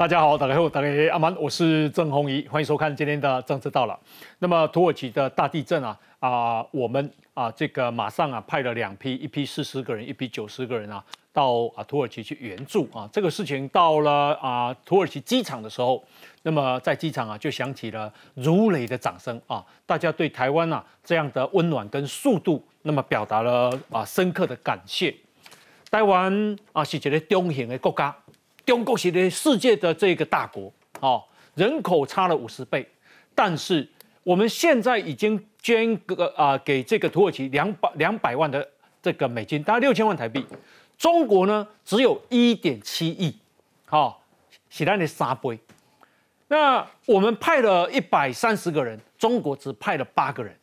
大家好，大家好，大家阿曼，我是郑红怡，欢迎收看今天的政治到了。那么土耳其的大地震啊啊，我们啊这个马上啊派了两批，一批四十个人，一批九十个人啊到啊土耳其去援助啊。这个事情到了啊土耳其机场的时候，那么在机场啊就响起了如雷的掌声啊，大家对台湾啊这样的温暖跟速度，那么表达了啊深刻的感谢。台湾啊是一个中型的国家。中国是的世界的这个大国，哦，人口差了五十倍，但是我们现在已经捐个啊给这个土耳其两百两百万的这个美金，大概六千万台币。中国呢只有一点七亿，好，是咱的三倍。那我们派了一百三十个人，中国只派了八个人。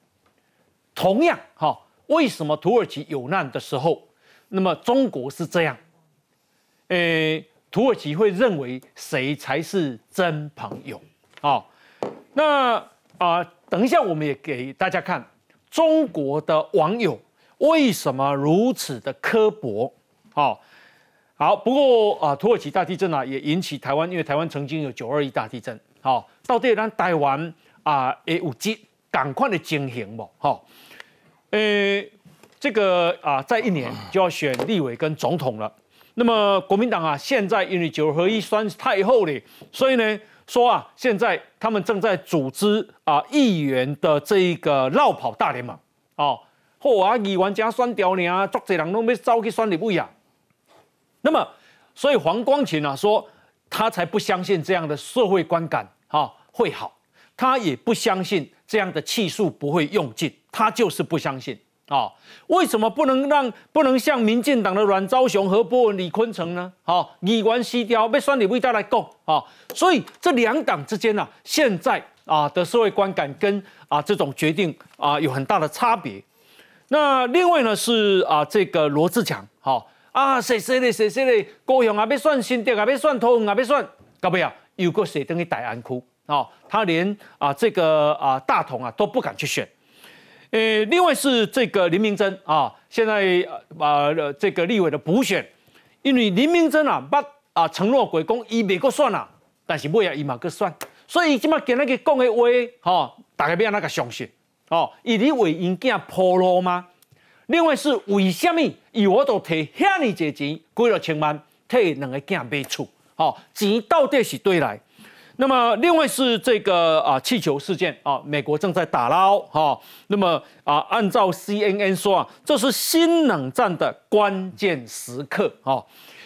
同样，哈，为什么土耳其有难的时候，那么中国是这样？诶。土耳其会认为谁才是真朋友？好，那啊，等一下我们也给大家看中国的网友为什么如此的刻薄。好，好，不过啊，土耳其大地震啊也引起台湾，因为台湾曾经有九二一大地震。好，到底咱台湾啊，也有接赶快的经营不？好，呃，这个啊，在一年就要选立委跟总统了。那么国民党啊，现在因为九合一算太后了，所以呢说啊，现在他们正在组织啊议员的这一个绕跑大联盟哦，或啊议员加选掉你啊，足多人都要走去选立委啊。那么，所以黄光琴啊说，他才不相信这样的社会观感哈会好，他也不相信这样的气数不会用尽，他就是不相信。啊，为什么不能让不能像民进党的阮昭雄、何波文、李坤城呢？好，议员西雕被酸你味道来供啊，所以这两党之间呢，现在啊的社会观感跟啊这种决定啊有很大的差别。那另外呢是啊这个罗志强，好啊谁谁的谁谁的高雄啊被算新店啊被算通啊被算，搞不要有个谁等于大安区啊，他连啊这个啊大同啊都不敢去选。呃，另外是这个林明珍啊，现在啊这个立委的补选，因为林明珍啊把啊承诺鬼公伊未够算啊，但是尾啊伊嘛够算，所以即马今日个讲的话，吼，大家要那个相信，哦，伊伫为因囝铺路吗？另外是为什么伊我都摕遐尼侪钱，几落千万，替两个囝买厝，哦，钱到底是对来？那么，另外是这个啊气球事件啊，美国正在打捞哈。那么啊，按照 CNN 说啊，这是新冷战的关键时刻啊。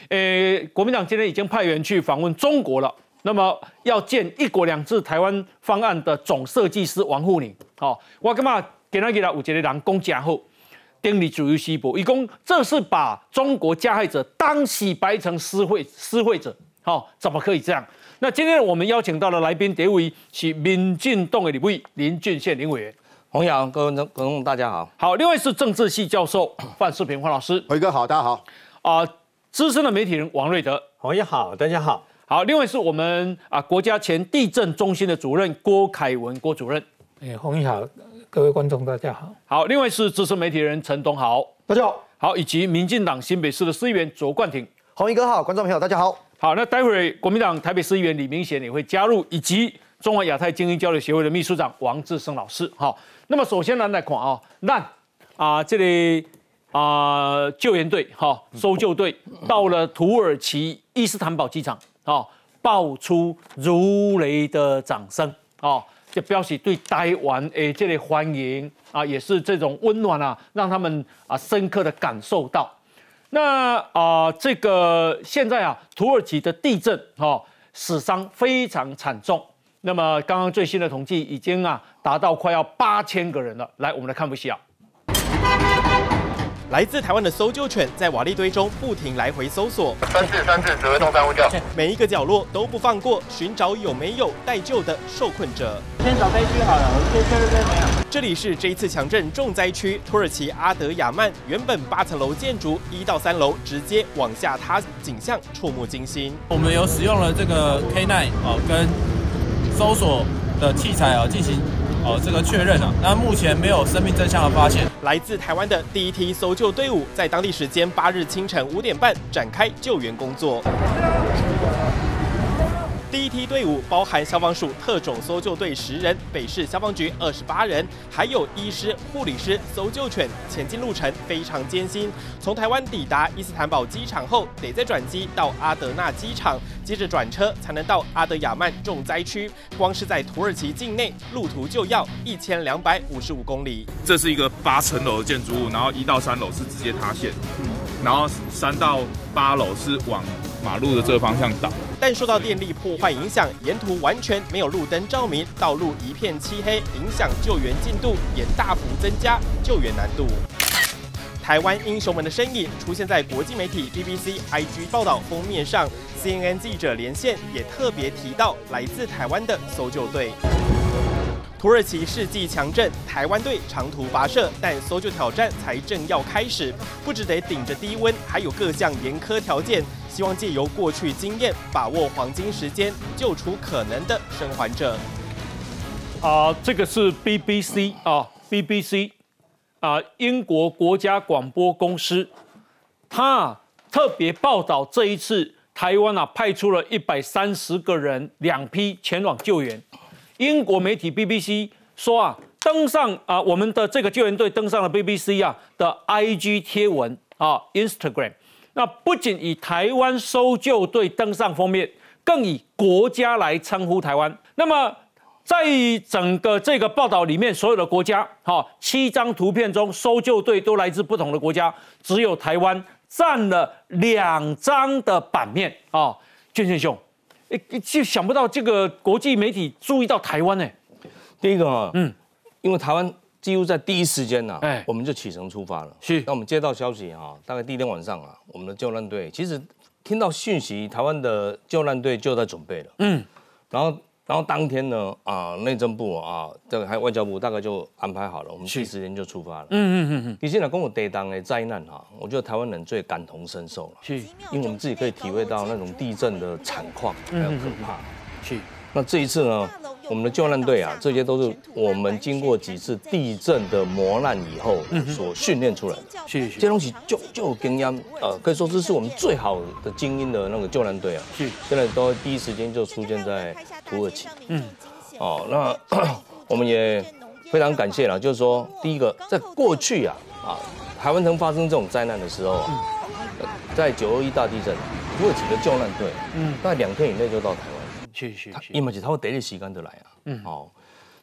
诶，国民党今天已经派员去访问中国了。那么要见“一国两制”台湾方案的总设计师王沪宁。好，我干嘛给他给他五节的人公加后，丁力主义西部，一共这是把中国加害者当洗白成施惠施惠者。好，怎么可以这样？那今天我们邀请到的来宾，第一位是民进党的立委林俊宪林委员，洪阳各位观众大家好，好，另外是政治系教授 范世平范老师，辉哥好，大家好，啊，资深的媒体人王瑞德，洪爷好，大家好，好，另外是我们啊国家前地震中心的主任郭凯文郭主任，哎，洪爷好，各位观众大家好，好，另外是资深媒体人陈东豪，大家好，好，以及民进党新北市的司议员卓冠廷，洪一哥好，观众朋友大家好。好，那待会儿国民党台北市议员李明贤也会加入，以及中华亚太精英交流协会的秘书长王志生老师。好，那么首先呢来看啊，那啊这里啊救援队哈搜救队到了土耳其伊斯坦堡机场啊，爆出如雷的掌声啊，就表示对台湾诶这里欢迎啊，也是这种温暖啊，让他们啊深刻的感受到。那啊，这个现在啊，土耳其的地震哈，死伤非常惨重。那么刚刚最新的统计已经啊，达到快要八千个人了。来，我们来看部戏啊。来自台湾的搜救犬在瓦砾堆中不停来回搜索，三次三次指挥动三呼叫，每一个角落都不放过，寻找有没有待救的受困者。先找灾区好了，我们先确认这边没有。这里是这一次强震重灾区土耳其阿德亚曼，原本八层楼建筑，一到三楼直接往下塌，景象触目惊心。我们有使用了这个 K9 哦跟搜索的器材啊进行。哦，这个确认了。那目前没有生命真相的发现。来自台湾的第一批搜救队伍在当地时间八日清晨五点半展开救援工作。第一梯队伍包含消防署特种搜救队十人、北市消防局二十八人，还有医师、护理师、搜救犬。前进路程非常艰辛，从台湾抵达伊斯坦堡机场后，得再转机到阿德纳机场，接着转车才能到阿德亚曼重灾区。光是在土耳其境内，路途就要一千两百五十五公里。这是一个八层楼的建筑物，然后一到三楼是直接塌陷，然后三到八楼是往。马路的这个方向倒，但受到电力破坏影响，沿途完全没有路灯照明，道路一片漆黑，影响救援进度，也大幅增加救援难度。台湾英雄们的身影出现在国际媒体 BBC、IG 报道封面上，CNN 记者连线也特别提到来自台湾的搜救队。土耳其世纪强震，台湾队长途跋涉，但搜救挑战才正要开始，不只得顶着低温，还有各项严苛条件，希望借由过去经验，把握黄金时间，救出可能的生还者。啊，这个是 BBC 啊，BBC 啊，英国国家广播公司，他特别报道这一次台湾啊，派出了一百三十个人，两批前往救援。英国媒体 BBC 说啊，登上啊，我们的这个救援队登上了 BBC 啊的 IG 贴文啊，Instagram。那不仅以台湾搜救队登上封面，更以国家来称呼台湾。那么在整个这个报道里面，所有的国家，哈，七张图片中，搜救队都来自不同的国家，只有台湾占了两张的版面啊，俊俊兄。哎，就想不到这个国际媒体注意到台湾呢。第一个啊，嗯，因为台湾几乎在第一时间呐，哎，我们就启程出发了。是，那我们接到消息哈，大概第一天晚上啊，我们的救难队其实听到讯息，台湾的救难队就在准备了。嗯，然后。然后当天呢，啊，内政部啊，这个还有外交部，大概就安排好了，我们第一时间就出发了。嗯嗯嗯嗯。你现在跟我对当的灾难哈，我觉得台湾人最感同身受了，是，因为我们自己可以体会到那种地震的惨况还有可怕。是。那这一次呢？我们的救难队啊，这些都是我们经过几次地震的磨难以后所训练出来的。是，这东西就就有经验，呃，可以说这是我们最好的精英的那个救难队啊。是，现在都第一时间就出现在土耳其。嗯，哦，那 我们也非常感谢了，就是说，第一个，在过去啊，啊，台湾曾发生这种灾难的时候啊，在九二一大地震，土耳其的救难队，嗯，大概两天以内就到台湾。是是，因为是他会第一时间就来啊，嗯，好，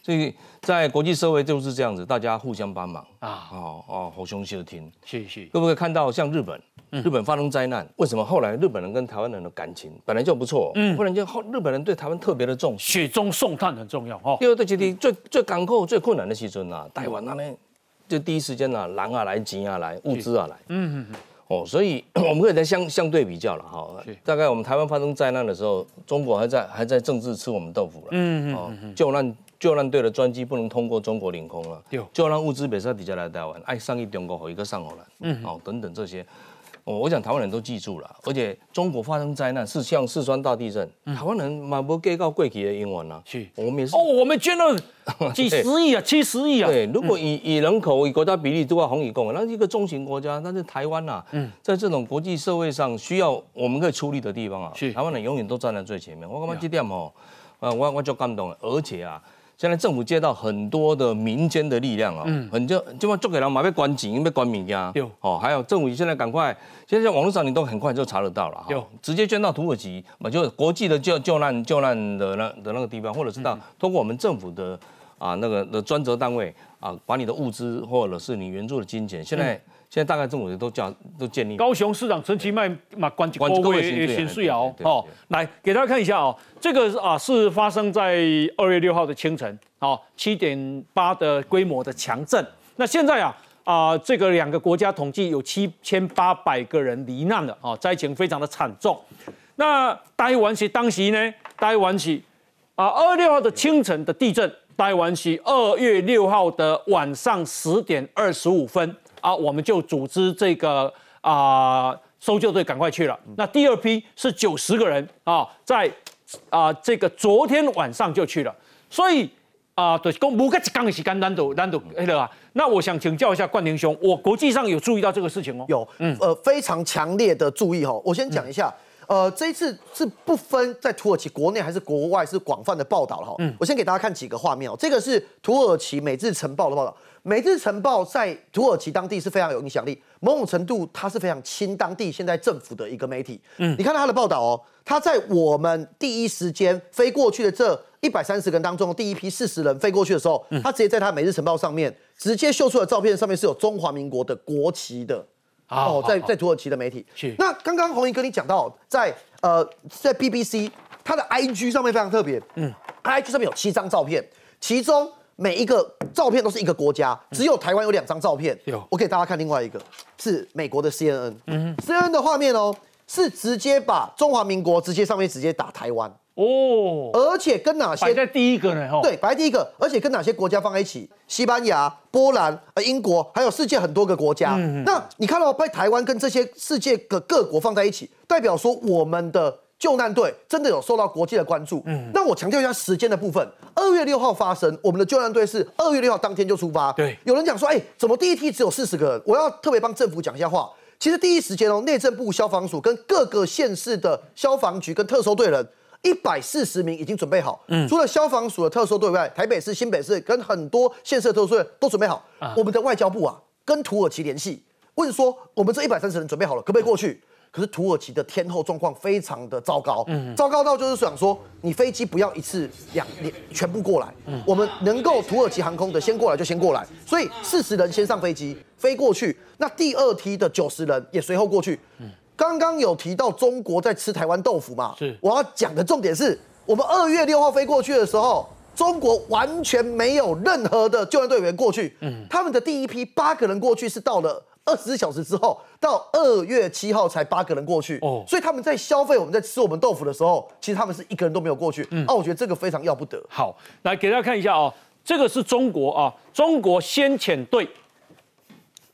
所以在国际社会就是这样子，大家互相帮忙。啊，哦哦，互相协听，是是，可不可以看到像日本，日本发生灾难，为什么后来日本人跟台湾人的感情本来就不错，嗯，忽然间后日本人对台湾特别的重视，雪中送炭很重要哦。因为对这里最最港口最困难的时阵啊，台湾那呢，就第一时间啊，人啊来，钱啊来，物资啊来，嗯嗯嗯。哦，所以 我们可以再相相对比较了哈。大概我们台湾发生灾难的时候，中国还在还在政治吃我们豆腐了。嗯嗯嗯。救难救难队的专机不能通过中国领空了。救难物资别在底下来台湾，爱上一中国和一个上好了。嗯。哦，等等这些。我我想台湾人都记住了，而且中国发生灾难是像四川大地震，台湾人满不给到贵体的英文啊。是，我们也是。哦，我们捐了 几十亿啊，七十亿啊。对，如果以以人口以国家比例都要红以共，那一个中型国家，但是台湾呐，在这种国际社会上需要我们可以出力的地方啊，是台湾人永远都站在最前面。我感觉这点哦，啊，我我就感动了，而且啊。现在政府接到很多的民间的力量啊，嗯很就就做给人嘛，被关紧，被关物件。哦，还有政府现在赶快，现在网络上你都很快就查得到了哈。直接捐到土耳其，嘛，就国际的救救难救难的那的那个地方，或者是到通过我们政府的啊那个的专责单位啊，把你的物资或者是你援助的金钱，现在。现在大概政府都叫都建立。高雄市长陈其迈嘛，关几个位先税哦，哦，来给大家看一下哦，这个啊是发生在二月六号的清晨，哦，七点八的规模的强震。那现在啊啊，这个两个国家统计有七千八百个人罹难了，哦，灾情非常的惨重。那台湾是当时呢，台湾是啊二月六号的清晨的地震，台湾是二月六号的晚上十点二十五分。啊，我们就组织这个啊搜救队赶快去了。那第二批是九十个人啊，在啊这个昨天晚上就去了。所以啊，对，公不个刚是干单独单独黑了啊。那我想请教一下冠廷兄，我国际上有注意到这个事情哦？有，嗯，呃，非常强烈的注意哦。我先讲一下。呃，这一次是不分在土耳其国内还是国外，是广泛的报道了哈。嗯，我先给大家看几个画面哦。这个是土耳其《每日晨报》的报道，《每日晨报》在土耳其当地是非常有影响力，某种程度它是非常亲当地现在政府的一个媒体。嗯，你看到他的报道哦，它在我们第一时间飞过去的这一百三十个人当中，第一批四十人飞过去的时候，他直接在他《每日晨报》上面直接秀出的照片上面是有中华民国的国旗的。哦，在在土耳其的媒体。是。那刚刚红英跟你讲到，在呃在 BBC，它的 IG 上面非常特别。嗯。IG 上面有七张照片，其中每一个照片都是一个国家，只有台湾有两张照片。有。我给大家看另外一个，是美国的 CNN。嗯。CNN 的画面哦，是直接把中华民国直接上面直接打台湾。哦，而且跟哪些摆在第一个呢？对，摆在第一个，而且跟哪些国家放在一起？西班牙、波兰、呃英国，还有世界很多个国家。那你看到把台湾跟这些世界的各国放在一起，代表说我们的救难队真的有受到国际的关注。嗯，那我强调一下时间的部分，二月六号发生，我们的救难队是二月六号当天就出发。对，有人讲说，哎，怎么第一梯只有四十个人？我要特别帮政府讲一下话。其实第一时间哦，内政部消防署跟各个县市的消防局跟特搜队人。一百四十名已经准备好，除了消防署的特搜队外，台北市、新北市跟很多县市的特搜队都准备好。我们的外交部啊，跟土耳其联系，问说我们这一百三十人准备好了，可不可以过去？可是土耳其的天后状况非常的糟糕，糟糕到就是想说，你飞机不要一次两两全部过来，我们能够土耳其航空的先过来就先过来，所以四十人先上飞机飞过去，那第二梯的九十人也随后过去。刚刚有提到中国在吃台湾豆腐嘛？是，我要讲的重点是我们二月六号飞过去的时候，中国完全没有任何的救援队员过去。嗯，他们的第一批八个人过去是到了二十四小时之后，到二月七号才八个人过去。哦，所以他们在消费我们在吃我们豆腐的时候，其实他们是一个人都没有过去。嗯，啊，我觉得这个非常要不得。好，来给大家看一下啊，这个是中国啊，中国先遣队。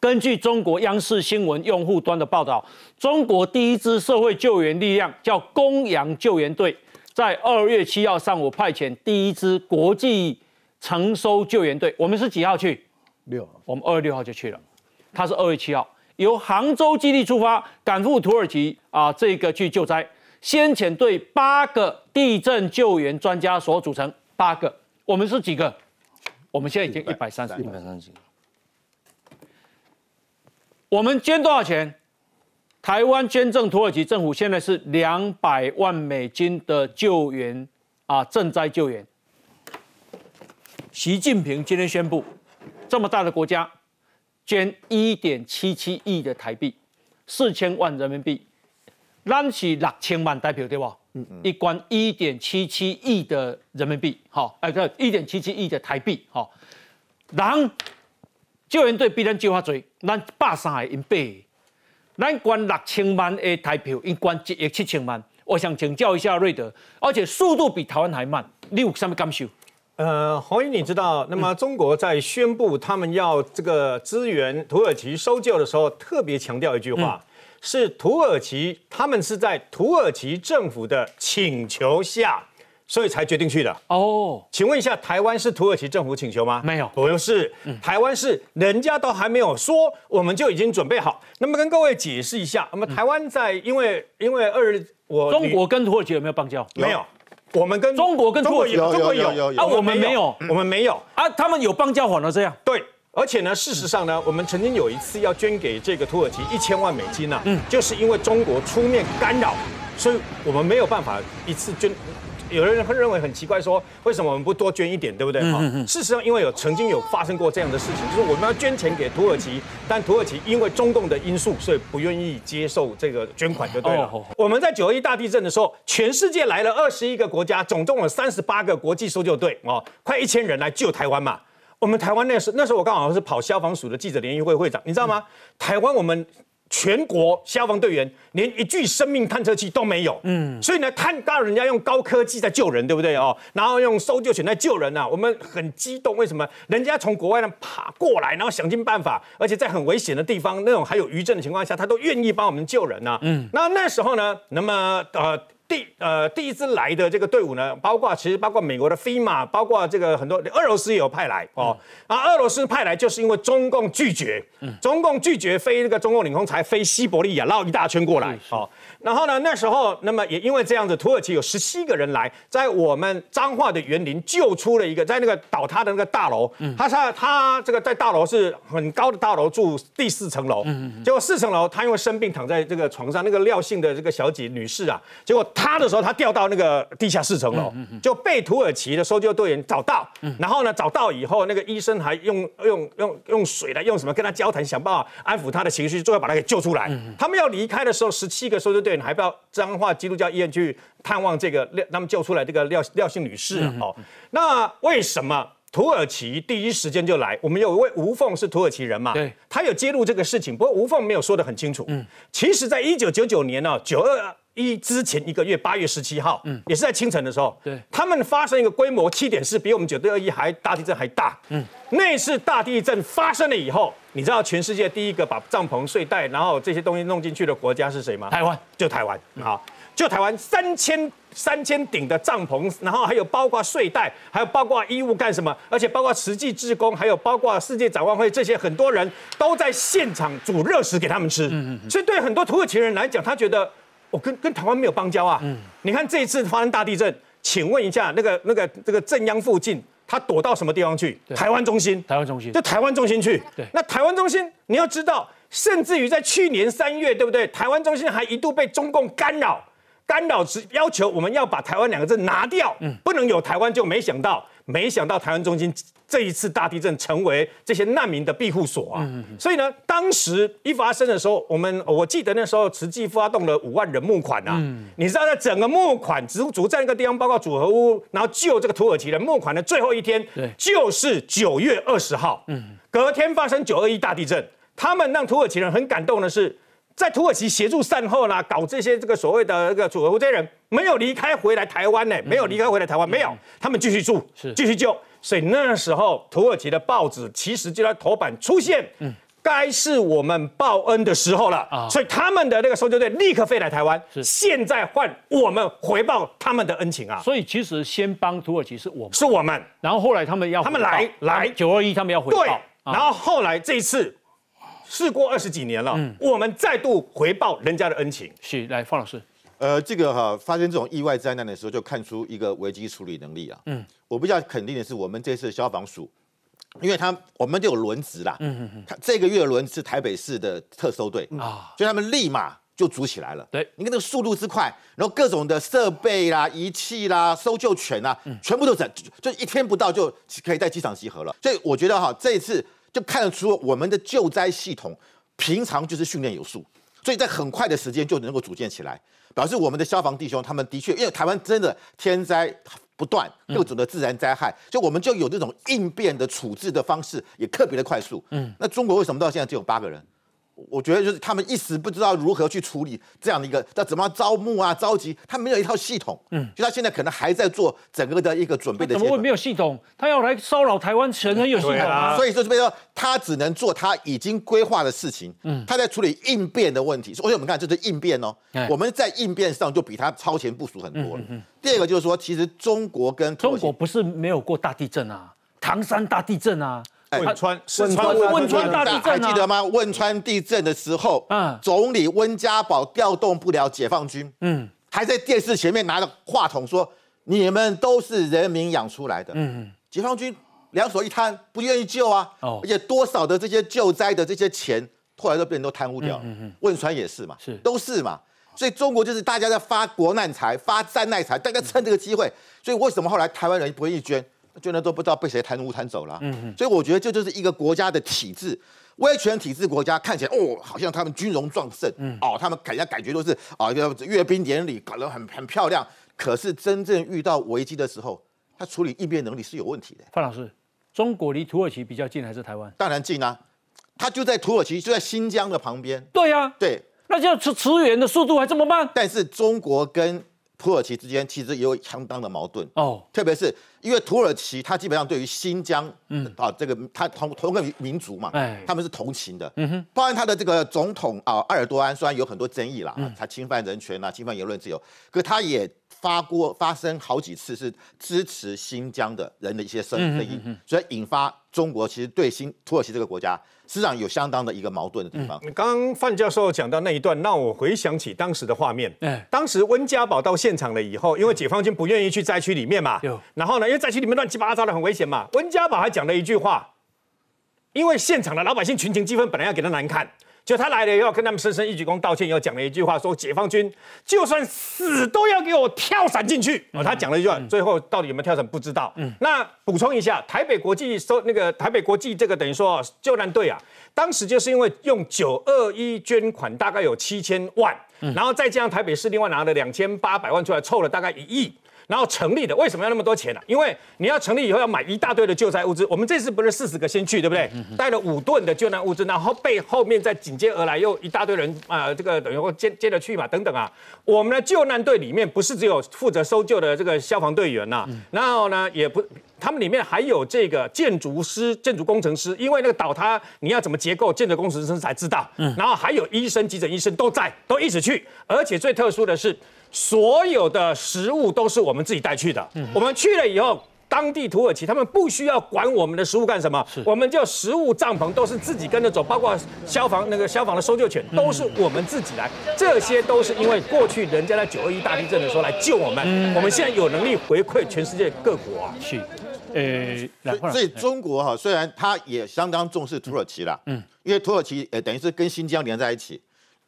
根据中国央视新闻用户端的报道，中国第一支社会救援力量叫公羊救援队，在二月七号上午派遣第一支国际承收救援队。我们是几号去？六。我们二月六号就去了。他是二月七号由杭州基地出发，赶赴土耳其啊，这个去救灾。先遣队八个地震救援专家所组成，八个。我们是几个？我们现在已经一百三十，一百三十。我们捐多少钱？台湾捐赠土耳其政府现在是两百万美金的救援啊，赈灾救援。习近平今天宣布，这么大的国家捐一点七七亿的台币，四千万人民币，咱是六千万代表对吧？嗯嗯。一关一点七七亿的人民币，好，哎，对一点七七亿的台币，好，然。救援队比咱少较多，咱百三个因八，咱捐六千万的台票，因捐一亿七千万。我想请教一下瑞德，而且速度比台湾还慢，你有什么感受？呃，红英，你知道，那么中国在宣布他们要这个支援土耳其搜救的时候，特别强调一句话，是土耳其他们是在土耳其政府的请求下。所以才决定去的哦。请问一下，台湾是土耳其政府请求吗？没有，不是。台湾是人家都还没有说，我们就已经准备好。那么跟各位解释一下，那么台湾在因为因为二我中国跟土耳其有没有邦交？没有。我们跟中国跟土耳其有有有有啊，我们没有，我们没有啊。他们有邦交，反而这样。对，而且呢，事实上呢，我们曾经有一次要捐给这个土耳其一千万美金呢，嗯，就是因为中国出面干扰，所以我们没有办法一次捐。有的人会认为很奇怪，说为什么我们不多捐一点，对不对？哈，事实上，因为有曾经有发生过这样的事情，就是我们要捐钱给土耳其，但土耳其因为中共的因素，所以不愿意接受这个捐款，就对了。我们在九二一大地震的时候，全世界来了二十一个国家，总共有三十八个国际搜救队，哦，快一千人来救台湾嘛。我们台湾那时那时候我刚好是跑消防署的记者联谊会会长，你知道吗？台湾我们。全国消防队员连一具生命探测器都没有，嗯，所以呢，看到人家用高科技在救人，对不对哦？然后用搜救犬在救人啊，我们很激动。为什么？人家从国外呢爬过来，然后想尽办法，而且在很危险的地方，那种还有余震的情况下，他都愿意帮我们救人啊。嗯，那那时候呢，那么呃，第呃第一支来的这个队伍呢，包括其实包括美国的飞马，包括这个很多俄罗斯也有派来哦。啊，俄罗斯派来就是因为中共拒绝，中共拒绝飞那个中共领空，才飞西伯利亚绕一大圈过来哦。然后呢，那时候那么也因为这样子，土耳其有十七个人来，在我们彰化的园林救出了一个，在那个倒塌的那个大楼，他他他这个在大楼是很高的大楼住第四层楼，结果四层楼他因为生病躺在这个床上，那个廖姓的这个小姐女士啊，结果。他的时候，他掉到那个地下四层楼，就被土耳其的搜救队员找到。然后呢，找到以后，那个医生还用用用用水来用什么跟他交谈，想办法安抚他的情绪，最后把他给救出来。他们要离开的时候，十七个搜救队员还不要彰化基督教医院去探望这个廖，他们救出来这个廖廖姓女士。哦，那为什么土耳其第一时间就来？我们有一位吴凤是土耳其人嘛？对，他有揭露这个事情，不过吴凤没有说的很清楚。嗯，其实，在一九九九年呢，九二。一之前一个月，八月十七号，嗯，也是在清晨的时候，对，他们发生一个规模七点四，比我们九二一还大地震还大，嗯，那次大地震发生了以后，你知道全世界第一个把帐篷、睡袋，然后这些东西弄进去的国家是谁吗？台湾，就台湾，好，就台湾三千三千顶的帐篷，然后还有包括睡袋，还有包括衣物干什么？而且包括实际志工，还有包括世界展望会这些很多人都在现场煮热食给他们吃，嗯嗯，所以对很多土耳其人来讲，他觉得。我跟跟台湾没有邦交啊！嗯，你看这一次发生大地震，请问一下，那个那个这个震央附近，他躲到什么地方去？台湾中心，台湾中心，就台湾中心去。对，那台湾中心，你要知道，甚至于在去年三月，对不对？台湾中心还一度被中共干扰，干扰是要求我们要把台湾两个字拿掉，嗯，不能有台湾，就没想到。没想到台湾中心这一次大地震成为这些难民的庇护所啊！所以呢，当时一发生的时候，我们我记得那时候慈济发动了五万人募款啊！你知道，在整个募款组组在那个地方，包括组合屋，然后救这个土耳其人募款的最后一天，就是九月二十号。隔天发生九二一大地震，他们让土耳其人很感动的是。在土耳其协助善后啦，搞这些这个所谓的这个组合这些人没有离开回来台湾呢，没有离开回来台湾，没有，他们继续住，是继续救。所以那时候土耳其的报纸其实就在头版出现，嗯，该是我们报恩的时候了。啊。所以他们的那个搜救队立刻飞来台湾，是。现在换我们回报他们的恩情啊。所以其实先帮土耳其是我们，是我们，然后后来他们要他们来来。九二一，他们要回报，然后后来这一次。事过二十几年了，我们再度回报人家的恩情。是，来，方老师，呃，这个哈发生这种意外灾难的时候，就看出一个危机处理能力啊。嗯，我比较肯定的是，我们这次消防署，因为他我们就有轮值啦。嗯嗯嗯，他这个月的轮是台北市的特搜队啊，所以他们立马就组起来了。对，你看那个速度之快，然后各种的设备啦、仪器啦、搜救犬啊，全部都在，就一天不到就可以在机场集合了。所以我觉得哈，这一次。就看得出我们的救灾系统平常就是训练有素，所以在很快的时间就能够组建起来，表示我们的消防弟兄他们的确，因为台湾真的天灾不断，各种的自然灾害，就我们就有这种应变的处置的方式也特别的快速。嗯，那中国为什么到现在只有八个人？我觉得就是他们一时不知道如何去处理这样的一个，要怎么招募啊、召集，他没有一套系统。嗯，就他现在可能还在做整个的一个准备的。怎么会没有系统？他要来骚扰台湾，全很有系统啊。所以就是说，他只能做他已经规划的事情。嗯，他在处理应变的问题。所以我们看，这是应变哦。我们在应变上就比他超前部署很多了。第二个就是说，其实中国跟中国不是没有过大地震啊，唐山大地震啊。汶川，汶川，汶川大地震还记得吗？汶川地震的时候，嗯，总理温家宝调动不了解放军，嗯，还在电视前面拿着话筒说：“你们都是人民养出来的。”嗯，解放军两手一摊，不愿意救啊。哦，而且多少的这些救灾的这些钱，后来都被人都贪污掉了。嗯嗯，汶川也是嘛，是都是嘛。所以中国就是大家在发国难财、发灾难财，大家趁这个机会。所以为什么后来台湾人不愿意捐？捐的都不知道被谁贪污贪走了，嗯所以我觉得这就是一个国家的体制，威权体制国家看起来哦，好像他们军容壮盛，嗯，哦，他们感觉感觉都是啊，阅兵典礼搞得很很漂亮，可是真正遇到危机的时候，他处理应变能力是有问题的。范老师，中国离土耳其比较近还是台湾？当然近啊，他就在土耳其，就在新疆的旁边。对呀，对，那这样驰驰援的速度还这么慢？但是中国跟土耳其之间其实也有相当的矛盾。哦，特别是因为土耳其它基本上对于新疆，嗯。啊，这个它同同个民族嘛，哎，他们是同情的，嗯哼，包含他的这个总统啊，埃尔多安虽然有很多争议啦，他侵犯人权啊，侵犯言论自由，可他也发过发生好几次是支持新疆的人的一些声声音，所以引发中国其实对新土耳其这个国家。实际上有相当的一个矛盾的地方。刚刚范教授讲到那一段，让我回想起当时的画面。哎，当时温家宝到现场了以后，因为解放军不愿意去灾区里面嘛，然后呢，因为灾区里面乱七八糟的很危险嘛，温家宝还讲了一句话，因为现场的老百姓群情激愤，本来要给他难看。就他来了以后，跟他们深深一鞠躬道歉，又讲了一句话，说解放军就算死都要给我跳伞进去。哦，他讲了一句话，最后到底有没有跳伞不知道。嗯，那补充一下，台北国际收那个台北国际这个等于说救难队啊，当时就是因为用九二一捐款大概有七千万，然后再加上台北市另外拿了两千八百万出来，凑了大概一亿。然后成立的为什么要那么多钱呢？因为你要成立以后要买一大堆的救灾物资。我们这次不是四十个先去，对不对？带了五吨的救难物资，然后被后面再紧接而来又一大堆人啊，这个等于说接接着去嘛，等等啊。我们的救难队里面不是只有负责搜救的这个消防队员呐，然后呢也不，他们里面还有这个建筑师、建筑工程师，因为那个倒塌你要怎么结构，建筑工程师才知道。然后还有医生、急诊医生都在，都一起去。而且最特殊的是。所有的食物都是我们自己带去的。我们去了以后，当地土耳其他们不需要管我们的食物干什么，我们就食物帐篷都是自己跟着走，包括消防那个消防的搜救犬都是我们自己来。这些都是因为过去人家在九二一大地震的时候来救我们，我们现在有能力回馈全世界各国啊。是，呃，所以中国哈虽然他也相当重视土耳其啦，嗯，因为土耳其呃等于是跟新疆连在一起，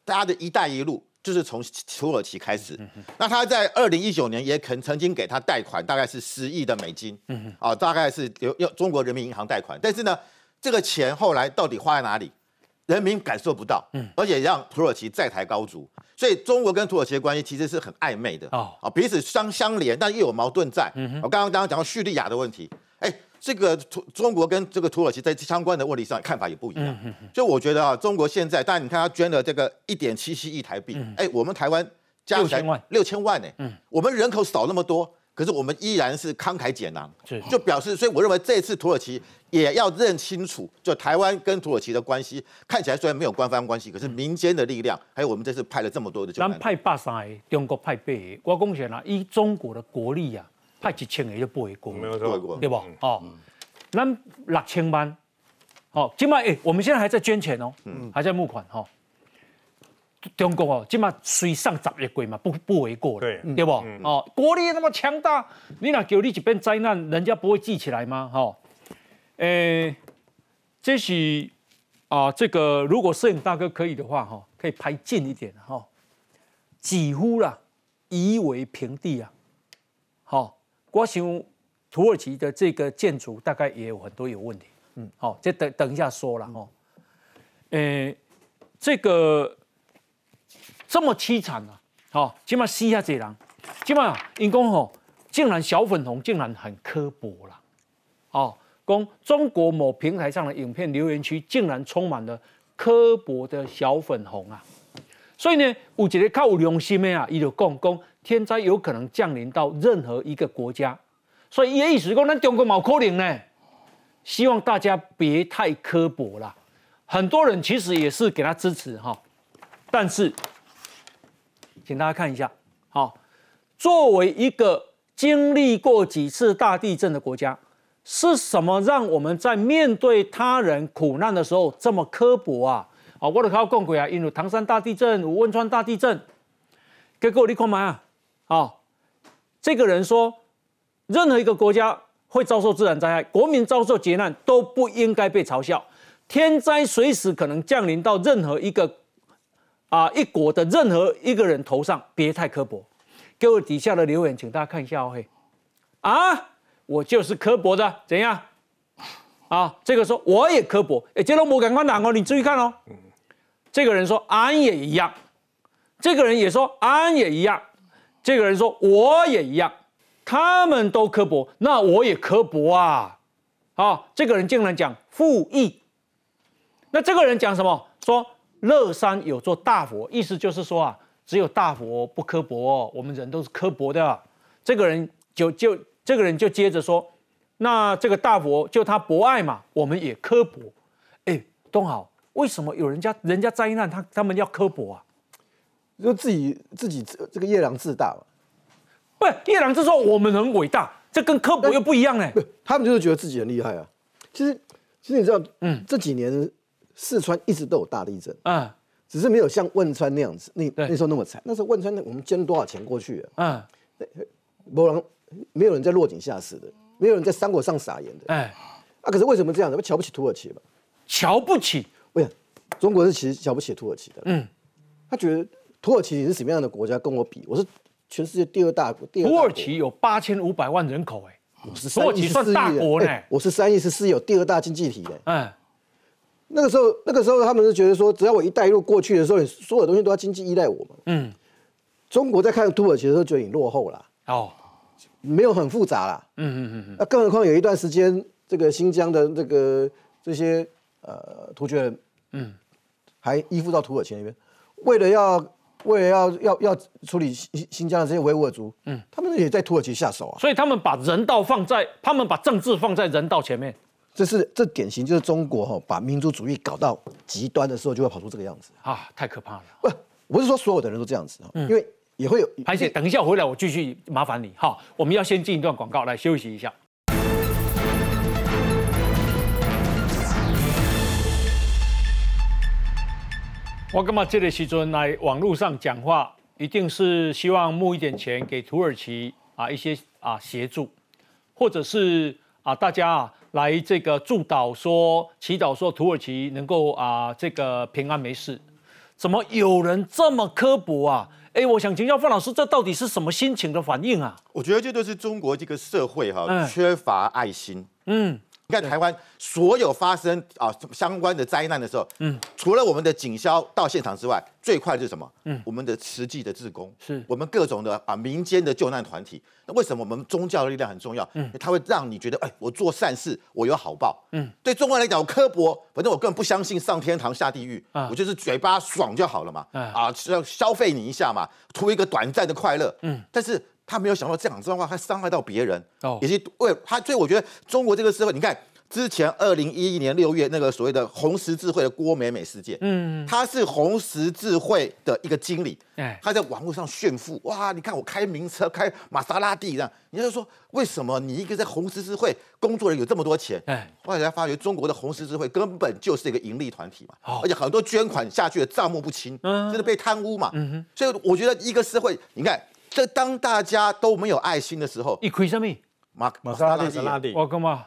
大家的一带一路。就是从土耳其开始，那他在二零一九年也肯曾经给他贷款，大概是十亿的美金，啊，大概是由用中国人民银行贷款，但是呢，这个钱后来到底花在哪里，人民感受不到，而且让土耳其债台高筑，所以中国跟土耳其的关系其实是很暧昧的，啊，彼此相相连，但又有矛盾在。我刚刚刚刚讲到叙利亚的问题，哎。这个土中国跟这个土耳其在相关的问题上看法也不一样，所以我觉得啊，中国现在，当然你看他捐了这个一点七七亿台币，哎，我们台湾加起来六千万。呢，我们人口少那么多，可是我们依然是慷慨解囊，就表示，所以我认为这次土耳其也要认清楚，就台湾跟土耳其的关系看起来虽然没有官方关系，可是民间的力量，还有我们这次派了这么多的，咱派八三个，中国派八个，我贡献了，以中国的国力呀。派一千个就不为过，没有错，对不？哦，那六千万，哦，今麦哎，我们现在还在捐钱哦，还在募款哈。中国哦，今麦虽上十亿贵嘛，不不为过对。对不？哦，国力那么强大，你那叫你一边灾难，人家不会记起来吗？哈，诶，这是啊，这个如果摄影大哥可以的话哈，可以拍近一点哈，几乎啦夷为平地啊，好。我想土耳其的这个建筑大概也有很多有问题，嗯，好，这等等一下说了哈，呃，这个这么凄惨啊，好，起码死下这人，起码因讲吼，竟然小粉红竟然很刻薄了，哦，讲中国某平台上的影片留言区竟然充满了刻薄的小粉红啊，所以呢，有一个较有良心的啊，伊就讲讲。天灾有可能降临到任何一个国家，所以也意思讲，咱中国冇可能呢。希望大家别太刻薄了。很多人其实也是给他支持哈，但是，请大家看一下，好，作为一个经历过几次大地震的国家，是什么让我们在面对他人苦难的时候这么刻薄啊？啊，我都靠讲过啊，因为唐山大地震、汶川大地震，结果你看嘛啊。啊，这个人说，任何一个国家会遭受自然灾害，国民遭受劫难都不应该被嘲笑。天灾随时可能降临到任何一个啊一国的任何一个人头上，别太刻薄。给我底下的留言，请大家看一下哦。嘿，啊，我就是刻薄的，怎样？啊，这个说我也刻薄。哎，杰罗姆，赶快拿哦，你注意看哦。这个人说俺也一样，这个人也说俺也一样。这个人说：“我也一样，他们都刻薄，那我也刻薄啊！”好，这个人竟然讲复议。那这个人讲什么？说乐山有座大佛，意思就是说啊，只有大佛不刻薄，我们人都是刻薄的。这个人就就这个人就接着说，那这个大佛就他博爱嘛，我们也刻薄。哎，东好，为什么有人家人家灾难他他们要刻薄啊？就自己自己这个夜郎自大嘛。不，夜郎自说我们很伟大，这跟科普又不一样哎。他们就是觉得自己很厉害啊。其实其实你知道，嗯，这几年四川一直都有大地震啊。只是没有像汶川那样子，那那时候那么惨。那时候汶川，我们捐多少钱过去啊？嗯，没人，没有人在落井下石的，没有人在山火上撒盐的。哎，啊，可是为什么这样子？瞧不起土耳其吧？瞧不起？为什中国是其实瞧不起土耳其的。嗯，他觉得土耳其是什么样的国家？跟我比，我是全世界第二大国。土耳其有八千五百万人口，哎，土耳其算大国呢。我是三亿是世界第二大经济体的。嗯。那个时候，那个时候他们是觉得说，只要我一带一路过去的时候，所有东西都要经济依赖我嘛。嗯。中国在看土耳其的时候，觉得你落后了。哦。没有很复杂啦。嗯嗯嗯嗯。那更何况有一段时间，这个新疆的这个这些呃突厥人，嗯，还依附到土耳其那边，为了要为了要要要处理新新疆的这些维吾尔族，嗯，他们也在土耳其下手啊。所以他们把人道放在，他们把政治放在人道前面。这是这典型就是中国哈把民族主义搞到极端的时候就会跑出这个样子啊，太可怕了！不，不是说所有的人都这样子哈，因为也会有。而且等一下回来我继续麻烦你哈，我们要先进一段广告来休息一下。我干嘛这个时阵来网络上讲话，一定是希望募一点钱给土耳其啊一些啊协助，或者是啊大家啊。来这个祝祷说祈祷说土耳其能够啊这个平安没事，怎么有人这么刻薄啊？哎，我想请教范老师，这到底是什么心情的反应啊？我觉得这就是中国这个社会哈缺乏爱心。嗯。你看台湾所有发生啊相关的灾难的时候，嗯，除了我们的警消到现场之外，最快是什么？嗯，我们的实际的志工，是我们各种的啊民间的救难团体。那为什么我们宗教的力量很重要？嗯，它会让你觉得，哎，我做善事，我有好报。嗯，对中国人来讲，我刻薄，反正我根本不相信上天堂下地狱，我就是嘴巴爽就好了嘛。啊，要消费你一下嘛，图一个短暂的快乐。嗯，但是。他没有想到这样子的话，他伤害到别人，哦，也是为他，所以我觉得中国这个社会，你看之前二零一一年六月那个所谓的红十字会的郭美美事件，嗯，他是红十字会的一个经理，哎，他在网络上炫富，哇，你看我开名车，开玛莎拉蒂这样，你就说为什么你一个在红十字会工作人有这么多钱？哎，后来才发觉中国的红十字会根本就是一个盈利团体嘛，而且很多捐款下去的账目不清，嗯，真的被贪污嘛，嗯哼，所以我觉得一个社会，你看。这当大家都没有爱心的时候，一亏什么？马马萨拉蒂，我干嘛？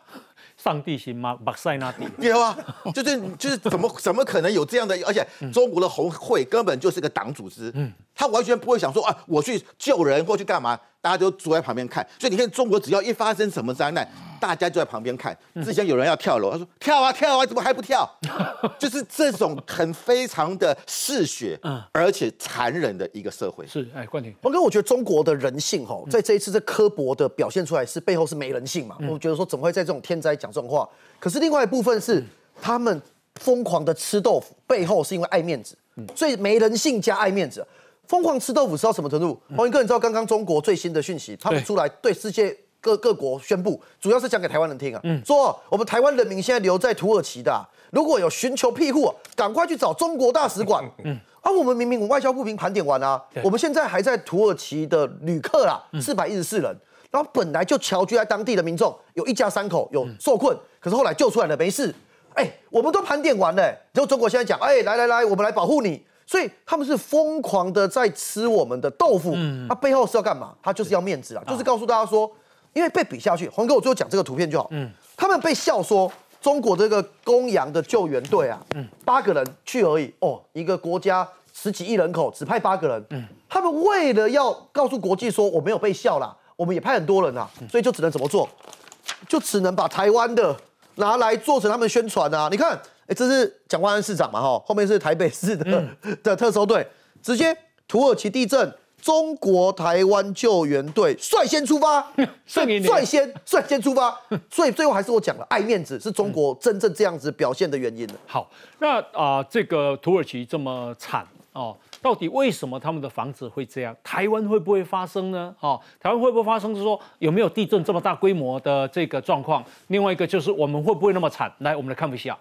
上帝行吗？马塞纳蒂，对啊，就是就是怎么怎么可能有这样的？而且中国的红会根本就是个党组织，嗯，他完全不会想说啊，我去救人或去干嘛，大家都坐在旁边看。所以你看，中国只要一发生什么灾难，大家就在旁边看。之前有人要跳楼，他说跳啊跳啊，怎么还不跳？就是这种很非常的嗜血，嗯，而且残忍的一个社会。是，哎，冠廷，王哥，我觉得中国的人性哈，在这一次这刻薄的表现出来，是背后是没人性嘛？我觉得说怎么会在这种天灾讲这种话？可是另外一部分是他们疯狂的吃豆腐，背后是因为爱面子，所以没人性加爱面子，疯狂吃豆腐吃到什么程度？黄云哥，你知道刚刚中国最新的讯息，他们出来对世界各各国宣布，主要是讲给台湾人听啊，说我们台湾人民现在留在土耳其的，如果有寻求庇护，赶快去找中国大使馆。嗯，啊，我们明明我外交部平盘点完啊，我们现在还在土耳其的旅客啦，四百一十四人。然后本来就侨居在当地的民众有一家三口有受困，可是后来救出来了没事。哎，我们都盘点完了，然后中国现在讲，哎，来来来，我们来保护你。所以他们是疯狂的在吃我们的豆腐。嗯，他背后是要干嘛？他就是要面子啊，就是告诉大家说，因为被比下去。黄哥，我最后讲这个图片就好。嗯，他们被笑说中国这个公羊的救援队啊，嗯，八个人去而已。哦，一个国家十几亿人口只派八个人。嗯，他们为了要告诉国际说我没有被笑啦。我们也派很多人啊，所以就只能怎么做？就只能把台湾的拿来做成他们宣传啊！你看，哎，这是蒋万安市长嘛，哈，后面是台北市的 的特搜队，直接土耳其地震，中国台湾救援队率先出发，率先率先出发，所以最后还是我讲了，爱面子是中国真正这样子表现的原因好，那啊，这个土耳其这么惨哦，到底为什么他们的房子会这样？台湾会不会发生呢？哦，台湾会不会发生？是说有没有地震这么大规模的这个状况？另外一个就是我们会不会那么惨？来，我们来看一下。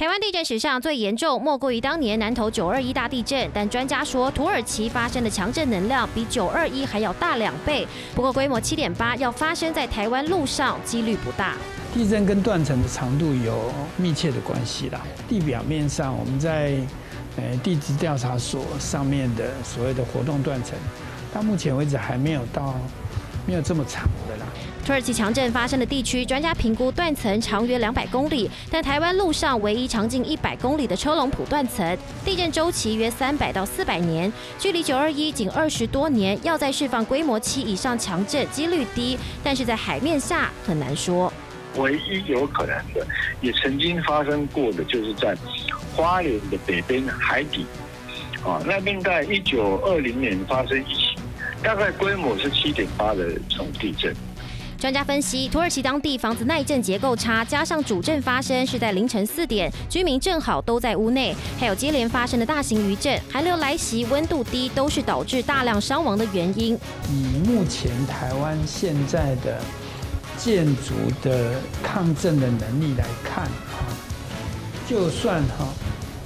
台湾地震史上最严重，莫过于当年南投九二一大地震。但专家说，土耳其发生的强震能量比九二一还要大两倍。不过规模七点八，要发生在台湾路上，几率不大。地震跟断层的长度有密切的关系啦。地表面上，我们在呃地质调查所上面的所谓的活动断层，到目前为止还没有到没有这么长的啦。土耳其强震发生的地区，专家评估断层长约两百公里，但台湾路上唯一长近一百公里的车龙埔断层，地震周期约三百到四百年，距离九二一仅二十多年，要再释放规模七以上强震几率低，但是在海面下很难说。唯一有可能的，也曾经发生过的，就是在花莲的北边海底，啊，那边在一九二零年发生一起，大概规模是七点八的这种地震。专家分析，土耳其当地房子耐震结构差，加上主震发生是在凌晨四点，居民正好都在屋内，还有接连发生的大型余震，寒流来袭，温度低，都是导致大量伤亡的原因。以目前台湾现在的建筑的抗震的能力来看，哈，就算哈，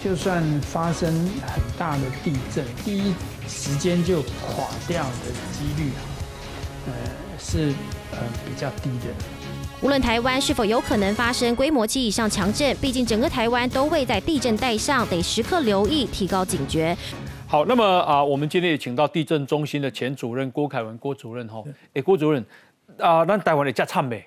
就算发生很大的地震，第一时间就垮掉的几率，呃，是。呃，比较低的。无论台湾是否有可能发生规模七以上强震，毕竟整个台湾都会在地震带上，得时刻留意，提高警觉。好，那么啊，我们今天也请到地震中心的前主任郭凯文郭主任哈。哎，郭主任啊，那台湾的加惨没？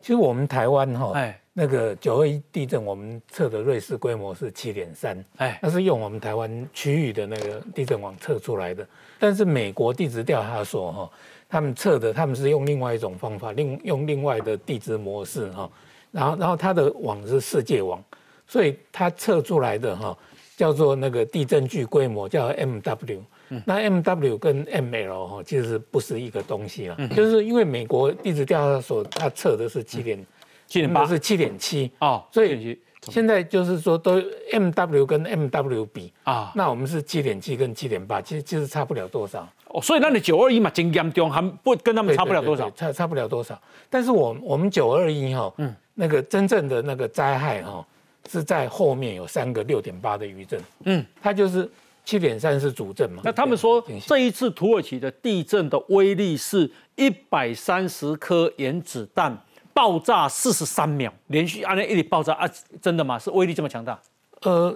其实我们台湾哈，哎，那个九二一地震，我们测的瑞士规模是七点三，哎，那是用我们台湾区域的那个地震网测出来的。但是美国地质调查所哈。他们测的，他们是用另外一种方法，另用另外的地质模式哈，然后然后它的网是世界网，所以它测出来的哈叫做那个地震距规模叫 MW，那 MW 跟 ML 哈其实不是一个东西了，就是因为美国地质调查所它测的是七点七点八。是七点七啊，所以现在就是说都 MW 跟 MW 比啊，那我们是七点七跟七点八，其实其实差不了多少。哦，所以那你九二一嘛，真严重，还不跟他们差不了多少，差差不了多少。但是我我们九二一哈，嗯，那个真正的那个灾害哈，是在后面有三个六点八的余震，嗯，它就是七点三是主震嘛。那他们说这一次土耳其的地震的威力是一百三十颗原子弹爆炸四十三秒，连续按那一里爆炸啊，真的吗？是威力这么强大？呃，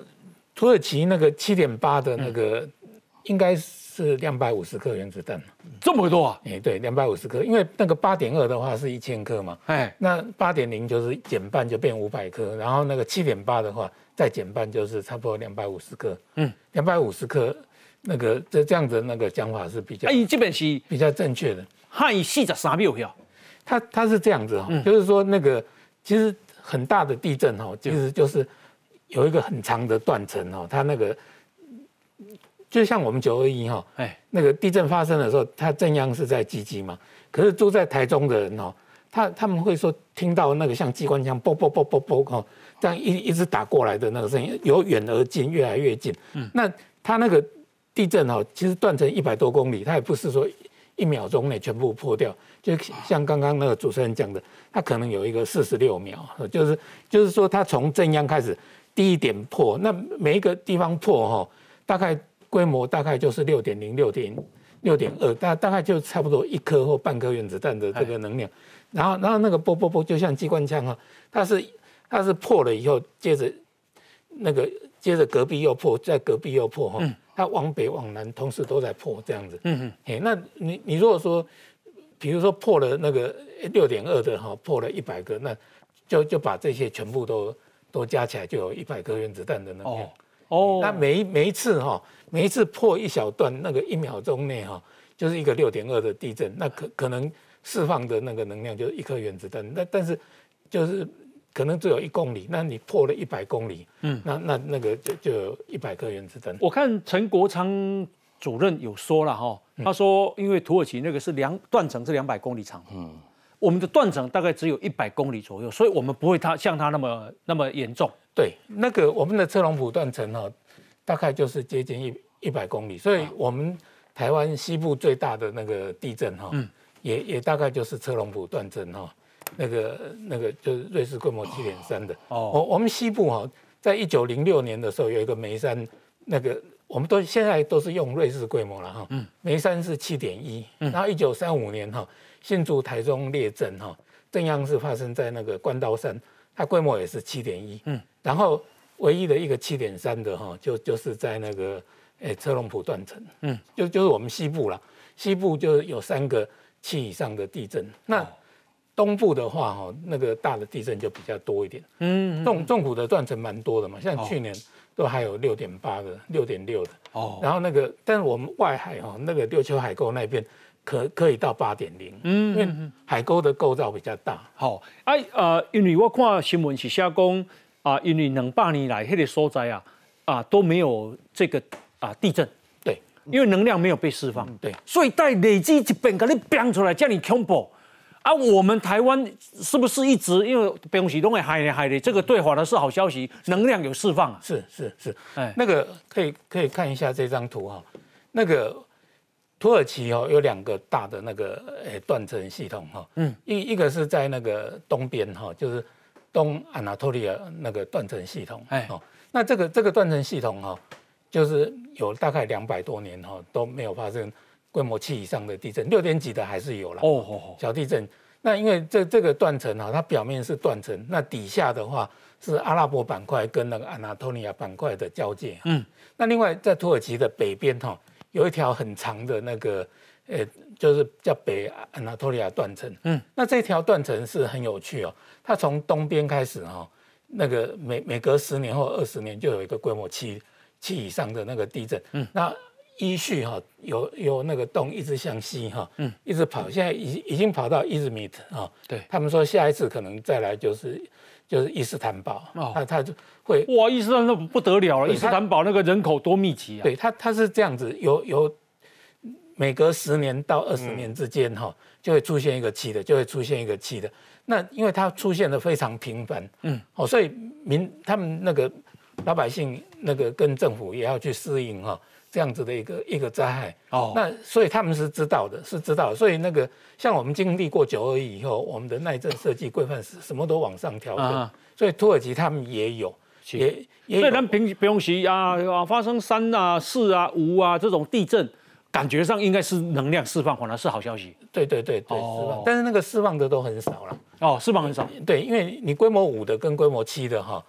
土耳其那个七点八的那个应该是。是两百五十颗原子弹，这么多啊？哎，对，两百五十颗，因为那个八点二的话是一千颗嘛，哎，那八点零就是减半就变五百颗，然后那个七点八的话再减半就是差不多两百五十颗，嗯，两百五十颗，那个这这样子那个讲法是比较，哎，基本是比较正确的。汉细十三秒票，它它是这样子哈，就是说那个其实很大的地震哈，其实就是有一个很长的断层哈，它那个。就像我们九二一哈，哎，那个地震发生的时候，它震央是在基基嘛。可是住在台中的人哦，他他们会说听到那个像机关枪啵啵啵啵啵哈，这样一一直打过来的那个声音，由远而近，越来越近。嗯，那它那个地震哈，其实断成一百多公里，它也不是说一秒钟内全部破掉，就像刚刚那个主持人讲的，它可能有一个四十六秒，就是就是说它从震央开始第一点破，那每一个地方破哈，大概。规模大概就是六点零、六点六点二，大大概就差不多一颗或半颗原子弹的这个能量。然后，然后那个啵啵啵就像机关枪哈，它是它是破了以后，接着那个接着隔壁又破，在隔壁又破哈，它往北往南同时都在破这样子。嗯嗯。哎，那你你如果说，比如说破了那个六点二的哈，破了一百个，那就就把这些全部都都加起来，就有一百颗原子弹的能量。哦。那每一每一次哈。每一次破一小段，那个一秒钟内哈，就是一个六点二的地震，那可可能释放的那个能量就是一颗原子弹。那但是就是可能只有一公里，那你破了一百公里，嗯，那那那个就就有一百颗原子弹。我看陈国昌主任有说了哈，他说因为土耳其那个是两断层是两百公里长，嗯，我们的断层大概只有一百公里左右，所以我们不会它像它那么那么严重。对，那个我们的车龙埔断层哈。大概就是接近一一百公里，所以我们台湾西部最大的那个地震哈，也也大概就是车龙埔断层哈，那个那个就是瑞士规模七点三的。哦，我我们西部哈，在一九零六年的时候有一个眉山，那个我们都现在都是用瑞士规模了哈。嗯，眉山是七点一，然后一九三五年哈，新竹台中列震哈，震央是发生在那个关刀山，它规模也是七点一。嗯，然后唯一的一个七点三的哈，就就是在那个。诶，车龙埔断层，嗯，就就是我们西部了，西部就有三个七以上的地震。那东部的话，哈，那个大的地震就比较多一点。嗯，重重谷的断层蛮多的嘛，像去年都还有六点八的、六点六的。哦，然后那个，但是我们外海哈，那个六丘海沟那边可可以到八点零。嗯，因为海沟的构造比较大。好，哎，呃，因为我看新闻是写讲啊，因为两百年来那个所在啊，啊都没有这个。啊，地震，对，因为能量没有被释放，对，所以在累积一遍给你变出来，叫你恐怖。啊，我们台湾是不是一直因为北西东会海的海的，这个对华的是好消息，能量有释放啊？是是是，哎，那个可以可以看一下这张图哈，那个土耳其哦有两个大的那个诶断层系统哈，嗯，一一个是在那个东边哈，就是东安纳托利亚那个断层系统，哎，哦，那这个这个断层系统哈。就是有大概两百多年哈都没有发生规模七以上的地震，六点几的还是有了哦，小地震。那因为这这个断层哈，它表面是断层，那底下的话是阿拉伯板块跟那个安纳托利亚板块的交界。嗯，那另外在土耳其的北边哈，有一条很长的那个呃，就是叫北安纳托利亚断层。嗯，那这条断层是很有趣哦，它从东边开始哈，那个每每隔十年或二十年就有一个规模七。七以上的那个地震，嗯，那依序哈，有有那个洞一直向西哈，嗯，一直跑，现在已已经跑到伊兹密特啊，对。他们说下一次可能再来就是就是伊斯坦堡，哦，他他就会哇，伊斯坦堡不得了了，伊斯坦堡那个人口多密集啊，对他他是这样子，有有每隔十年到二十年之间哈，就会出现一个期的，就会出现一个期的，那因为它出现的非常频繁，嗯，哦，所以民他们那个。老百姓那个跟政府也要去适应哈，这样子的一个一个灾害哦，那所以他们是知道的，是知道，所以那个像我们经历过九二一以后，我们的耐震设计规范是什么都往上调整，所以土耳其他们也有，也也，所以他们平平时啊啊发生三啊四啊五啊这种地震，感觉上应该是能量释放，反而是好消息。对对对对，释放，但是那个释放的都很少了。哦，释放很少。对，因为你规模五的跟规模七的哈。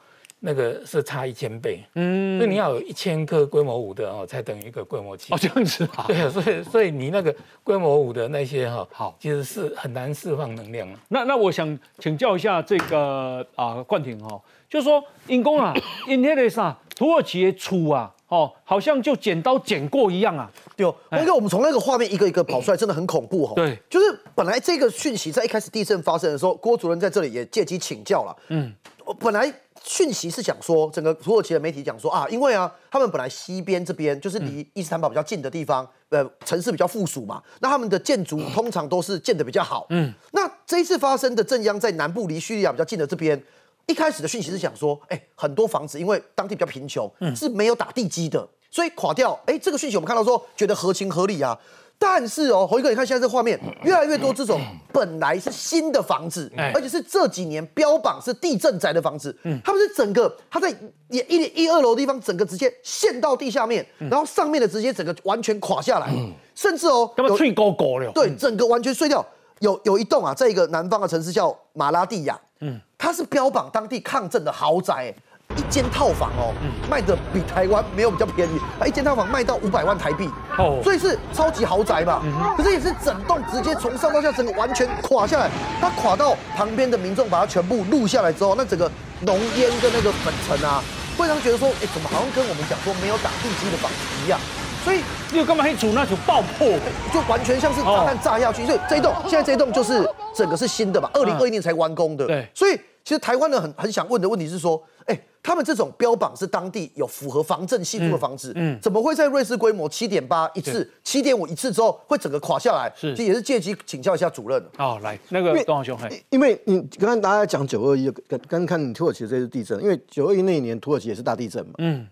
那个是差一千倍，嗯，所以你要有一千颗规模五的哦，才等于一个规模七。哦，这样子啊。对啊，所以所以你那个规模五的那些哈，好，其实是很难释放能量那那我想请教一下这个啊冠廷哈，就是说因公啊，因那个啥土耳其的出啊，哦，好像就剪刀剪过一样啊。对哦，因为我们从那个画面一个一个跑出来，真的很恐怖哦。对，就是本来这个讯息在一开始地震发生的时候，郭主任在这里也借机请教了。嗯，我本来。讯息是讲说，整个土耳其的媒体讲说啊，因为啊，他们本来西边这边就是离伊斯坦堡比较近的地方，呃，城市比较附属嘛，那他们的建筑通常都是建的比较好。嗯，那这一次发生的震央在南部离叙利亚比较近的这边，一开始的讯息是讲说，哎，很多房子因为当地比较贫穷，是没有打地基的，所以垮掉。哎，这个讯息我们看到说，觉得合情合理啊。但是哦，侯一哥，你看现在这画面，越来越多这种本来是新的房子，而且是这几年标榜是地震宅的房子，嗯。他们是整个它在一一一二楼地方，整个直接陷到地下面，然后上面的直接整个完全垮下来，甚至哦，要不脆高高了，对，整个完全碎掉。有有一栋啊，在一个南方的城市叫马拉蒂亚，嗯，它是标榜当地抗震的豪宅。一间套房哦，卖的比台湾没有比较便宜，它一间套房卖到五百万台币，哦，所以是超级豪宅嘛。可是也是整栋直接从上到下整个完全垮下来，它垮到旁边的民众把它全部录下来之后，那整个浓烟跟那个粉尘啊，会让觉得说，哎，怎么好像跟我们讲说没有打地基的房子一样？所以你有干嘛去煮那就爆破，就完全像是炸弹炸下去。所以这一栋现在这一栋就是整个是新的嘛，二零二一年才完工的。对，所以其实台湾人很很想问的问题是说，哎。他们这种标榜是当地有符合防震系数的房子，嗯，怎么会在瑞士规模七点八一次、七点五一次之后会整个垮下来？是，这也是借机请教一下主任。哦，来，那个东兄，因为你刚刚大家讲九二一，刚刚看土耳其这次地震，因为九二一那一年土耳其也是大地震嘛，嗯，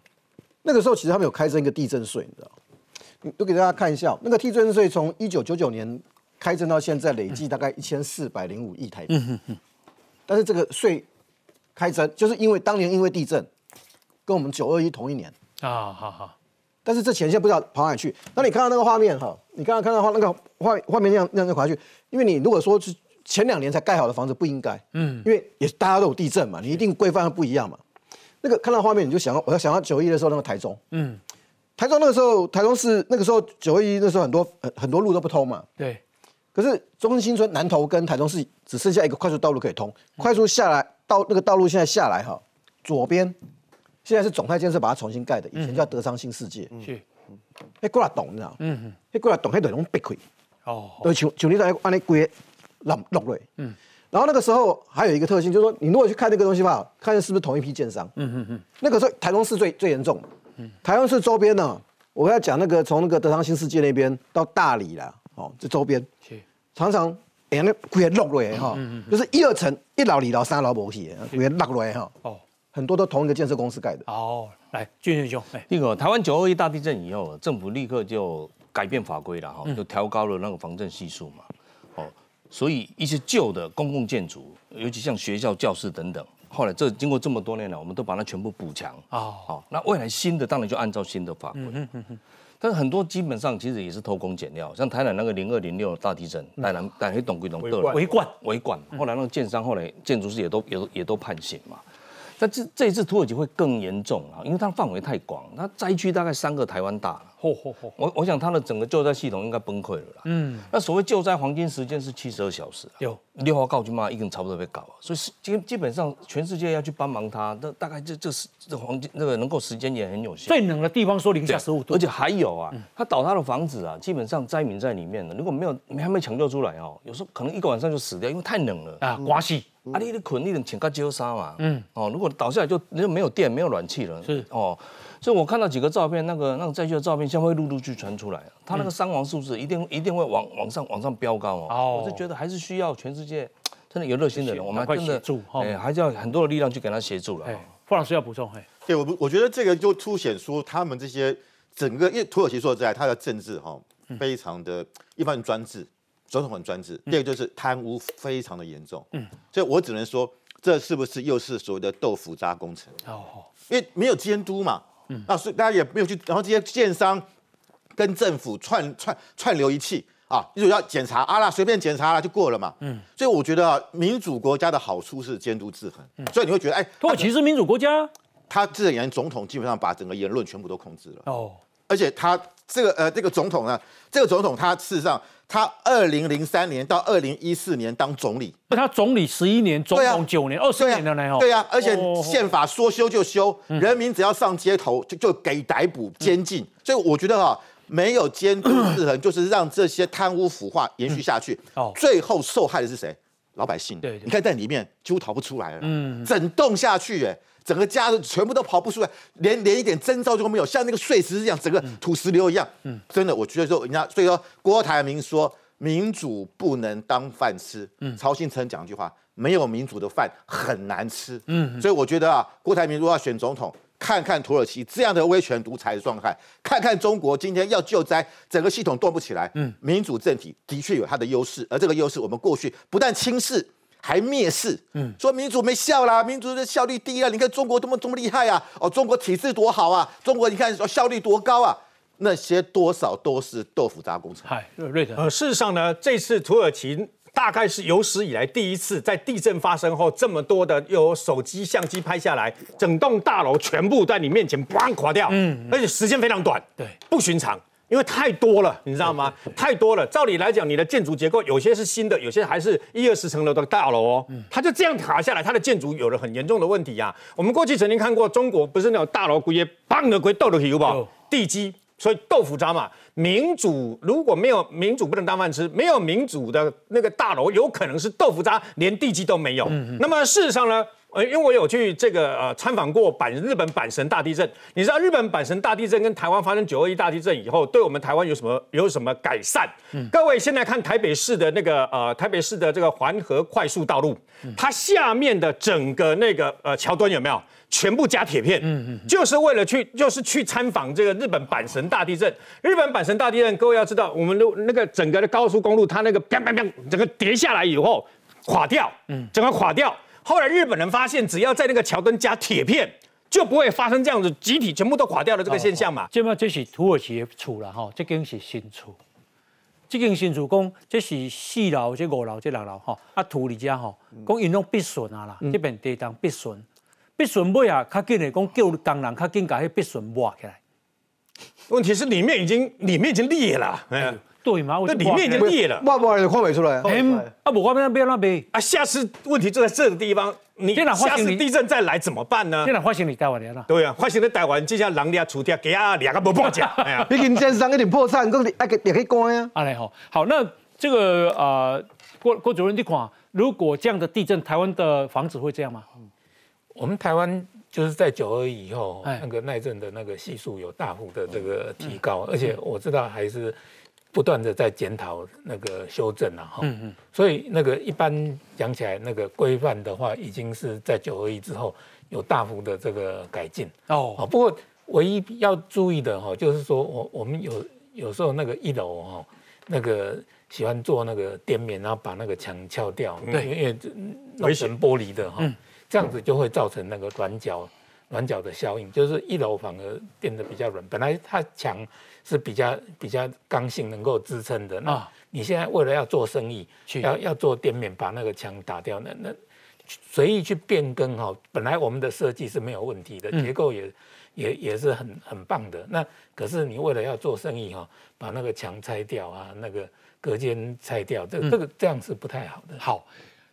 那个时候其实他们有开征一个地震税，你知道？都给大家看一下，那个地震税从一九九九年开征到现在，累计大概一千四百零五亿台币。嗯哼哼。但是这个税开征，就是因为当年因为地震，跟我们九二一同一年啊，好好。但是这钱现在不知道跑哪去。那你看到那个画面哈，你刚刚看到画那个画画面那样那样就跑下去，因为你如果说是前两年才盖好的房子，不应该。嗯。因为也大家都有地震嘛，你一定规范不一样嘛。那个看到画面你就想到，我要想到九一的时候那个台中。嗯。台中那个时候，台中市那个时候九二一那时候很多很很多路都不通嘛。对。可是中心新村南投跟台中市只剩下一个快速道路可以通，快速下来到那个道路现在下来哈，左边现在是总泰建设把它重新盖的，以前叫德商新世界。是。哎，过来懂你知道？嗯嗯。哎，过来懂，那等于避开。哦。对，像像你在按那规落落落。嗯。然后那个时候还有一个特性，就是说你如果去看那个东西吧，看是不是同一批建商。嗯嗯嗯。那个时候台中市最最严重。台中市周边呢，我跟他讲那个从那个德昌新世界那边到大理啦，哦，这周边常常哎那规个落落来哈，就是一二层一楼、二楼、三楼无去，骨也落落来哈。哦，很多都同一个建设公司盖的。哦，来，俊俊兄，哎，那个台湾九二一大地震以后，政府立刻就改变法规了哈，就调高了那个防震系数嘛。哦，所以一些旧的公共建筑，尤其像学校、教室等等。后来这经过这么多年了，我们都把它全部补强啊。好，那未来新的当然就按照新的法规。嗯嗯嗯。但是很多基本上其实也是偷工减料，像台南那个零二零六大地震，台南台黑董归董，围观围观。后来那个建商后来建筑师也都也都也都判刑嘛。但这这一次土耳其会更严重啊，因为它范围太广，它灾区大概三个台湾大。嚯嚯嚯！我我想它的整个救灾系统应该崩溃了啦。嗯。那所谓救灾黄金时间是七十二小时。有。六号告军嘛，一定差不多被搞啊。所以基基本上全世界要去帮忙它，那大概这这是这黄金那个能够时间也很有限。最冷的地方说零下十五度。而且还有啊，它倒塌的房子啊，基本上灾民在里面了，如果没有还没抢救出来哦，有时候可能一个晚上就死掉，因为太冷了啊，刮细。啊，你的捆，你能请个救沙嘛？嗯。哦，如果倒下来就就没有电，没有暖气了。是。哦。所以我看到几个照片，那个那个灾区的照片，将会陆陆续传出来，他那个伤亡数字一定一定会往往上往上飙高哦。我是觉得还是需要全世界 真的有热心的人，我们真的哎，还是要很多的力量去给他协助了。傅老师要补充，哎，对我我觉得这个就凸显出他们这些整个，因为土耳其说实在，他的政治哈非常的一般专制，总统很专制，第二个就是贪污非常的严重。嗯，所以我只能说，这是不是又是所谓的豆腐渣工程？哦，因为没有监督嘛。嗯那所以大家也没有去，然后这些建商跟政府串串串流一气啊，就要检查啊啦，随便检查了就过了嘛。嗯，所以我觉得民主国家的好处是监督制衡。嗯，所以你会觉得，哎，土耳其是民主国家，他这言总统基本上把整个言论全部都控制了。哦，而且他这个呃这个总统呢，这个总统他事实上。他二零零三年到二零一四年当总理，他总理十一年，总统九年，二十年的呢？对呀，而且宪法说修就修，人民只要上街头就就给逮捕监禁，所以我觉得哈，没有监督制衡，就是让这些贪污腐化延续下去。哦，最后受害的是谁？老百姓。对，你看在里面几乎逃不出来了。嗯，整栋下去，哎。整个家全部都跑不出来，连连一点征兆都没有，像那个碎石一样，整个土石流一样。嗯，真的，我觉得说人家，所以说郭台铭说民主不能当饭吃。嗯，曹新成讲一句话，没有民主的饭很难吃。嗯，所以我觉得啊，郭台铭如果要选总统，看看土耳其这样的威权独裁的状态，看看中国今天要救灾，整个系统动不起来。嗯，民主政体的确有它的优势，而这个优势我们过去不但轻视。还蔑视，嗯，说民主没效啦，民主的效率低啊！你看中国多么多么厉害啊！哦，中国体制多好啊！中国你看效率多高啊！那些多少都是豆腐渣工程。嗨，瑞德，呃，事实上呢，这次土耳其大概是有史以来第一次在地震发生后，这么多的有手机相机拍下来，整栋大楼全部在你面前咣垮掉，嗯，而且时间非常短，对，不寻常。因为太多了，你知道吗？太多了。照理来讲，你的建筑结构有些是新的，有些还是一二十层楼的大楼哦。它就这样塌下来，它的建筑有了很严重的问题呀。我们过去曾经看过，中国不是那种大楼规也棒的规豆腐有吧？地基，所以豆腐渣嘛。民主如果没有民主不能当饭吃，没有民主的那个大楼有可能是豆腐渣，连地基都没有。那么事实上呢，呃，因为我有去这个呃参访过阪日本阪神大地震，你知道日本阪神大地震跟台湾发生九二一大地震以后，对我们台湾有什么有什么改善？各位现在看台北市的那个呃台北市的这个环河快速道路，它下面的整个那个呃桥墩有没有全部加铁片？嗯嗯，就是为了去就是去参访这个日本阪神大地震。日本阪神大地震，各位要知道，我们的那个整个的高速公路，它那个砰砰砰，整个跌下来以后垮掉，嗯，整个垮掉。后来日本人发现，只要在那个桥墩加铁片，就不会发生这样子集体全部都垮掉的这个现象嘛。这嘛这是土耳其的厝啦，吼，这间是新厝。这间新厝讲，这是四楼、这五楼、这六楼，吼，啊土里家吼，讲因拢必顺啊啦，这边地当必顺，必顺尾啊，较紧的讲叫工人较紧把迄必顺挖起来。问题是里面已经里面已经裂了，哎。对嘛？那里面已经裂了，挖挖也看不出来。哎，啊，我那边那边啊，下次问题就在这个地方。你下次地震再来怎么办呢？现在发生你台湾了。对啊，发生在台湾，这下人家除掉，给啊两个不破价。毕竟电商有点破产，讲那个也可以关啊。啊嘞好，好，那这个呃，郭郭主任你看，如果这样的地震，台湾的房子会这样吗？我们台湾就是在九二以后，那个耐震的那个系数有大幅的这个提高，而且我知道还是。不断的在检讨那个修正了哈，嗯嗯，所以那个一般讲起来，那个规范的话，已经是在九二一之后有大幅的这个改进。哦。不过唯一要注意的哈，就是说我我们有有时候那个一楼哈，那个喜欢做那个垫面，然后把那个墙撬掉，对，因为弄成玻璃的哈，这样子就会造成那个软角软角的效应，就是一楼反而变得比较软，本来它墙。是比较比较刚性，能够支撑的。那你现在为了要做生意，要要做店面，把那个墙打掉，那那随意去变更哈，本来我们的设计是没有问题的，结构也也也是很很棒的。那可是你为了要做生意哈，把那个墙拆掉啊，那个隔间拆掉，这这个这样是不太好的。好，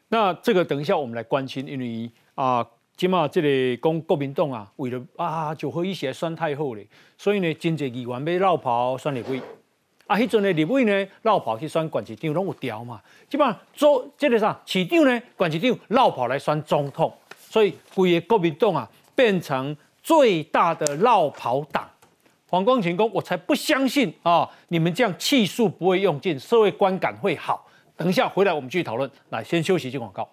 那这个等一下我们来关心，因为啊。即马即个讲国民党啊，为了啊就好意思来选太后咧，所以呢，真济议员要绕跑选立委。啊，迄阵的立委呢，绕跑去选管市长拢有调嘛。即马做即个啥市长呢，管市长绕跑来选总统，所以规个国民党啊，变成最大的绕跑党。黄光琴讲，我才不相信啊，你们这样气数不会用尽，社会观感会好。等一下回来我们继续讨论。来，先休息，接广告。